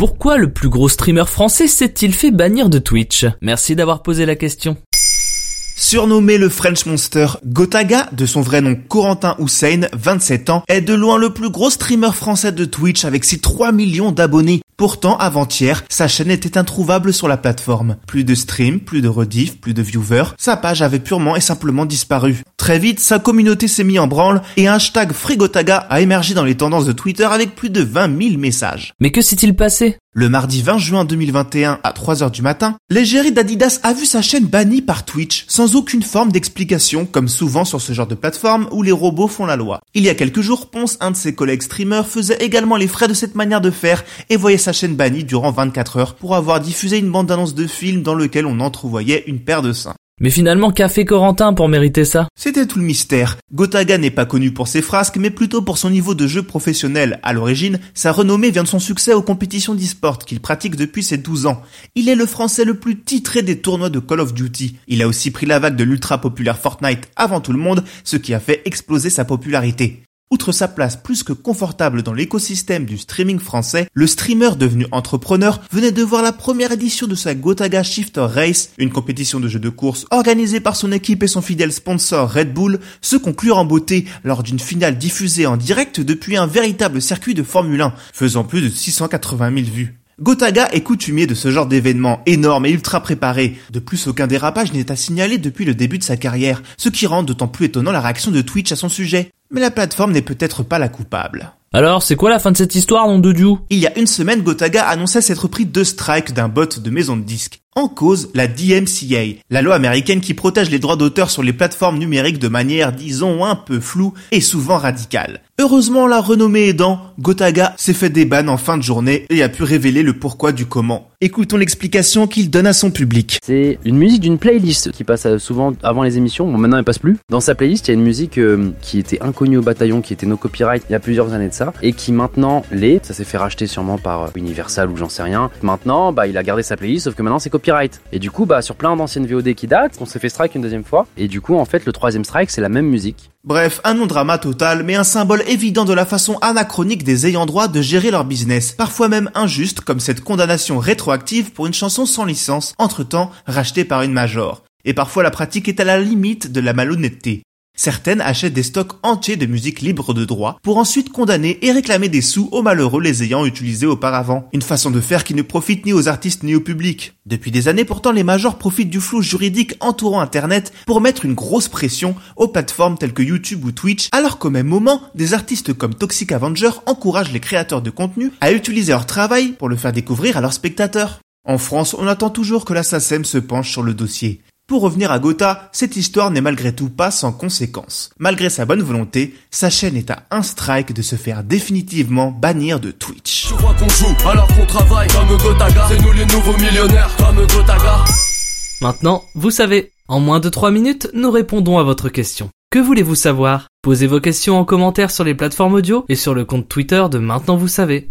Pourquoi le plus gros streamer français s'est-il fait bannir de Twitch? Merci d'avoir posé la question. Surnommé le French Monster, Gotaga, de son vrai nom Corentin Hussein, 27 ans, est de loin le plus gros streamer français de Twitch avec ses 3 millions d'abonnés. Pourtant, avant-hier, sa chaîne était introuvable sur la plateforme. Plus de streams, plus de rediff, plus de viewers, sa page avait purement et simplement disparu. Très vite, sa communauté s'est mise en branle et un hashtag FreeGotaga a émergé dans les tendances de Twitter avec plus de 20 000 messages. Mais que s'est-il passé? Le mardi 20 juin 2021 à 3h du matin, l'égérie d'Adidas a vu sa chaîne bannie par Twitch sans aucune forme d'explication comme souvent sur ce genre de plateforme où les robots font la loi. Il y a quelques jours, Ponce, un de ses collègues streamers, faisait également les frais de cette manière de faire et voyait sa chaîne bannie durant 24 heures pour avoir diffusé une bande-annonce de film dans lequel on entrevoyait une paire de seins. Mais finalement, qu'a fait Corentin pour mériter ça C'était tout le mystère. Gotaga n'est pas connu pour ses frasques, mais plutôt pour son niveau de jeu professionnel. À l'origine, sa renommée vient de son succès aux compétitions d'e-sport qu'il pratique depuis ses 12 ans. Il est le français le plus titré des tournois de Call of Duty. Il a aussi pris la vague de l'ultra populaire Fortnite avant tout le monde, ce qui a fait exploser sa popularité. Outre sa place plus que confortable dans l'écosystème du streaming français, le streamer devenu entrepreneur venait de voir la première édition de sa Gotaga Shifter Race, une compétition de jeux de course organisée par son équipe et son fidèle sponsor Red Bull, se conclure en beauté lors d'une finale diffusée en direct depuis un véritable circuit de Formule 1, faisant plus de 680 000 vues. Gotaga est coutumier de ce genre d'événements énormes et ultra préparés. De plus, aucun dérapage n'est à signaler depuis le début de sa carrière, ce qui rend d'autant plus étonnant la réaction de Twitch à son sujet. Mais la plateforme n'est peut-être pas la coupable. Alors, c'est quoi la fin de cette histoire, nom de Dieu? Il y a une semaine, Gotaga annonçait s'être pris deux strikes d'un bot de maison de disques. En cause, la DMCA, la loi américaine qui protège les droits d'auteur sur les plateformes numériques de manière, disons, un peu floue et souvent radicale. Heureusement, la renommée aidant, Gotaga s'est fait des en fin de journée et a pu révéler le pourquoi du comment. Écoutons l'explication qu'il donne à son public. C'est une musique d'une playlist qui passe euh, souvent avant les émissions. Bon, maintenant elle passe plus. Dans sa playlist, il y a une musique euh, qui était inconnue au bataillon, qui était no copyright il y a plusieurs années de ça, et qui maintenant l'est. Ça s'est fait racheter sûrement par euh, Universal ou j'en sais rien. Maintenant, bah, il a gardé sa playlist, sauf que maintenant c'est Et du coup, bah, sur plein d'anciennes VOD qui datent, on s'est fait strike une deuxième fois. Et du coup, en fait, le troisième strike, c'est la même musique. Bref, un non-drama total, mais un symbole évident de la façon anachronique des ayants droit de gérer leur business, parfois même injuste, comme cette condamnation rétroactive pour une chanson sans licence, entre-temps rachetée par une major. Et parfois la pratique est à la limite de la malhonnêteté. Certaines achètent des stocks entiers de musique libre de droit pour ensuite condamner et réclamer des sous aux malheureux les ayant utilisés auparavant. Une façon de faire qui ne profite ni aux artistes ni au public. Depuis des années pourtant, les majors profitent du flou juridique entourant Internet pour mettre une grosse pression aux plateformes telles que YouTube ou Twitch, alors qu'au même moment, des artistes comme Toxic Avenger encouragent les créateurs de contenu à utiliser leur travail pour le faire découvrir à leurs spectateurs. En France, on attend toujours que la se penche sur le dossier. Pour revenir à Gotha, cette histoire n'est malgré tout pas sans conséquences. Malgré sa bonne volonté, sa chaîne est à un strike de se faire définitivement bannir de Twitch. Tu crois qu'on joue alors qu'on travaille comme Gotaga C'est nous les nouveaux millionnaires comme Gotaga Maintenant, vous savez. En moins de 3 minutes, nous répondons à votre question. Que voulez-vous savoir? Posez vos questions en commentaire sur les plateformes audio et sur le compte Twitter de Maintenant vous savez.